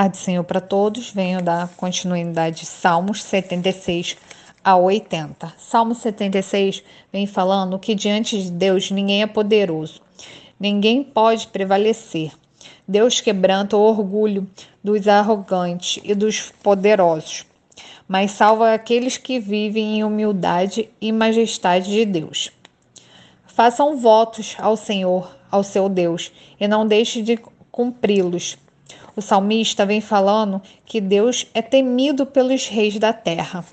A Senhor para todos. Venho da continuidade de Salmos 76 a 80. Salmo 76 vem falando que diante de Deus ninguém é poderoso, ninguém pode prevalecer. Deus quebranta o orgulho dos arrogantes e dos poderosos, mas salva aqueles que vivem em humildade e majestade de Deus. Façam votos ao Senhor, ao seu Deus, e não deixe de cumpri-los. O salmista vem falando que Deus é temido pelos reis da terra.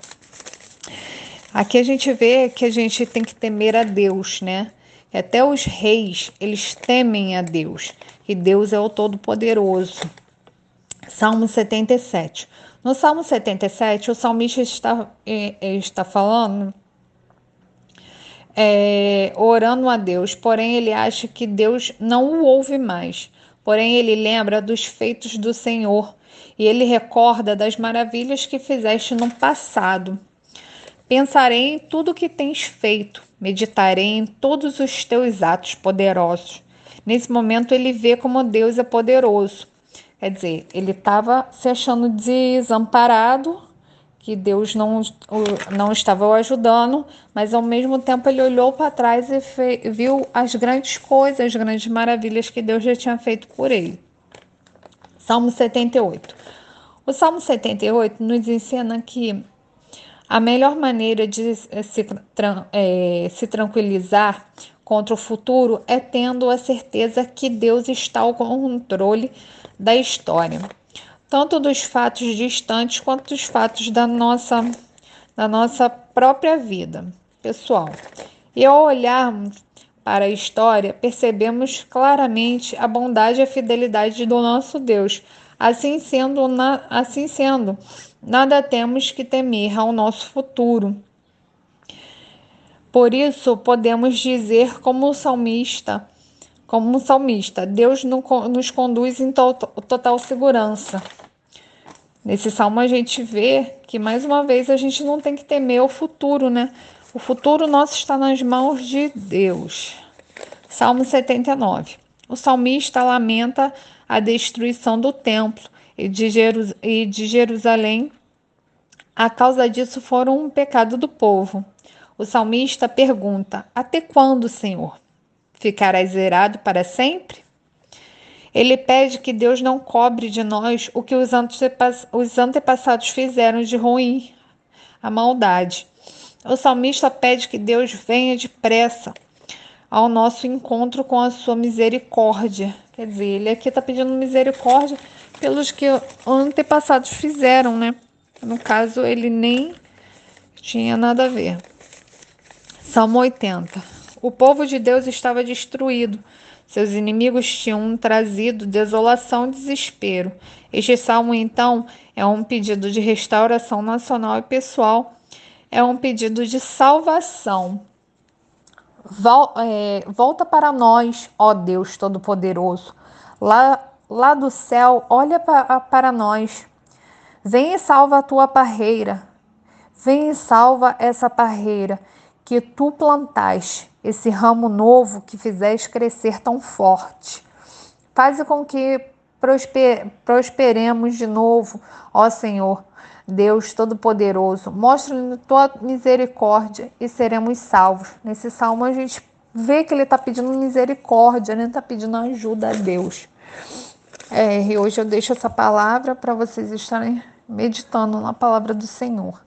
Aqui a gente vê que a gente tem que temer a Deus, né? Até os reis, eles temem a Deus, e Deus é o Todo-Poderoso. Salmo 77. No Salmo 77, o salmista está, é, é, está falando, é, orando a Deus, porém ele acha que Deus não o ouve mais. Porém, ele lembra dos feitos do Senhor e ele recorda das maravilhas que fizeste no passado. Pensarei em tudo que tens feito, meditarei em todos os teus atos poderosos. Nesse momento, ele vê como Deus é poderoso. Quer dizer, ele estava se achando desamparado, que Deus não, não estava o ajudando, mas ao mesmo tempo ele olhou para trás e fe, viu as grandes coisas, as grandes maravilhas que Deus já tinha feito por ele. Salmo 78. O Salmo 78 nos ensina que a melhor maneira de se, é, se tranquilizar contra o futuro é tendo a certeza que Deus está ao controle da história, tanto dos fatos distantes quanto dos fatos da nossa, da nossa própria vida pessoal. E ao olharmos para a história, percebemos claramente a bondade e a fidelidade do nosso Deus. Assim sendo, na, assim sendo, nada temos que temer ao nosso futuro. Por isso, podemos dizer, como o salmista, como um salmista, Deus nos conduz em total segurança. Nesse salmo a gente vê que mais uma vez a gente não tem que temer o futuro, né? O futuro nosso está nas mãos de Deus. Salmo 79. O salmista lamenta a destruição do templo e de, Jerus de Jerusalém. A causa disso foram um pecado do povo. O salmista pergunta: Até quando, Senhor? Ficarás zerado para sempre? Ele pede que Deus não cobre de nós o que os antepassados fizeram de ruim, a maldade. O salmista pede que Deus venha depressa ao nosso encontro com a sua misericórdia. Quer dizer, ele aqui está pedindo misericórdia pelos que antepassados fizeram, né? No caso, ele nem tinha nada a ver. Salmo 80. O povo de Deus estava destruído. Seus inimigos tinham trazido desolação e desespero. Este salmo, então, é um pedido de restauração nacional e pessoal, é um pedido de salvação Vol, é, volta para nós, ó Deus Todo-Poderoso. Lá, lá do céu, olha para, para nós. Vem e salva a tua parreira. Vem e salva essa parreira que tu plantaste, esse ramo novo que fizeste crescer tão forte. Faz com que prosper, prosperemos de novo, ó Senhor Deus Todo-Poderoso, mostra-nos tua misericórdia e seremos salvos. Nesse salmo a gente vê que ele está pedindo misericórdia, ele está pedindo ajuda a Deus. É, e hoje eu deixo essa palavra para vocês estarem meditando na palavra do Senhor.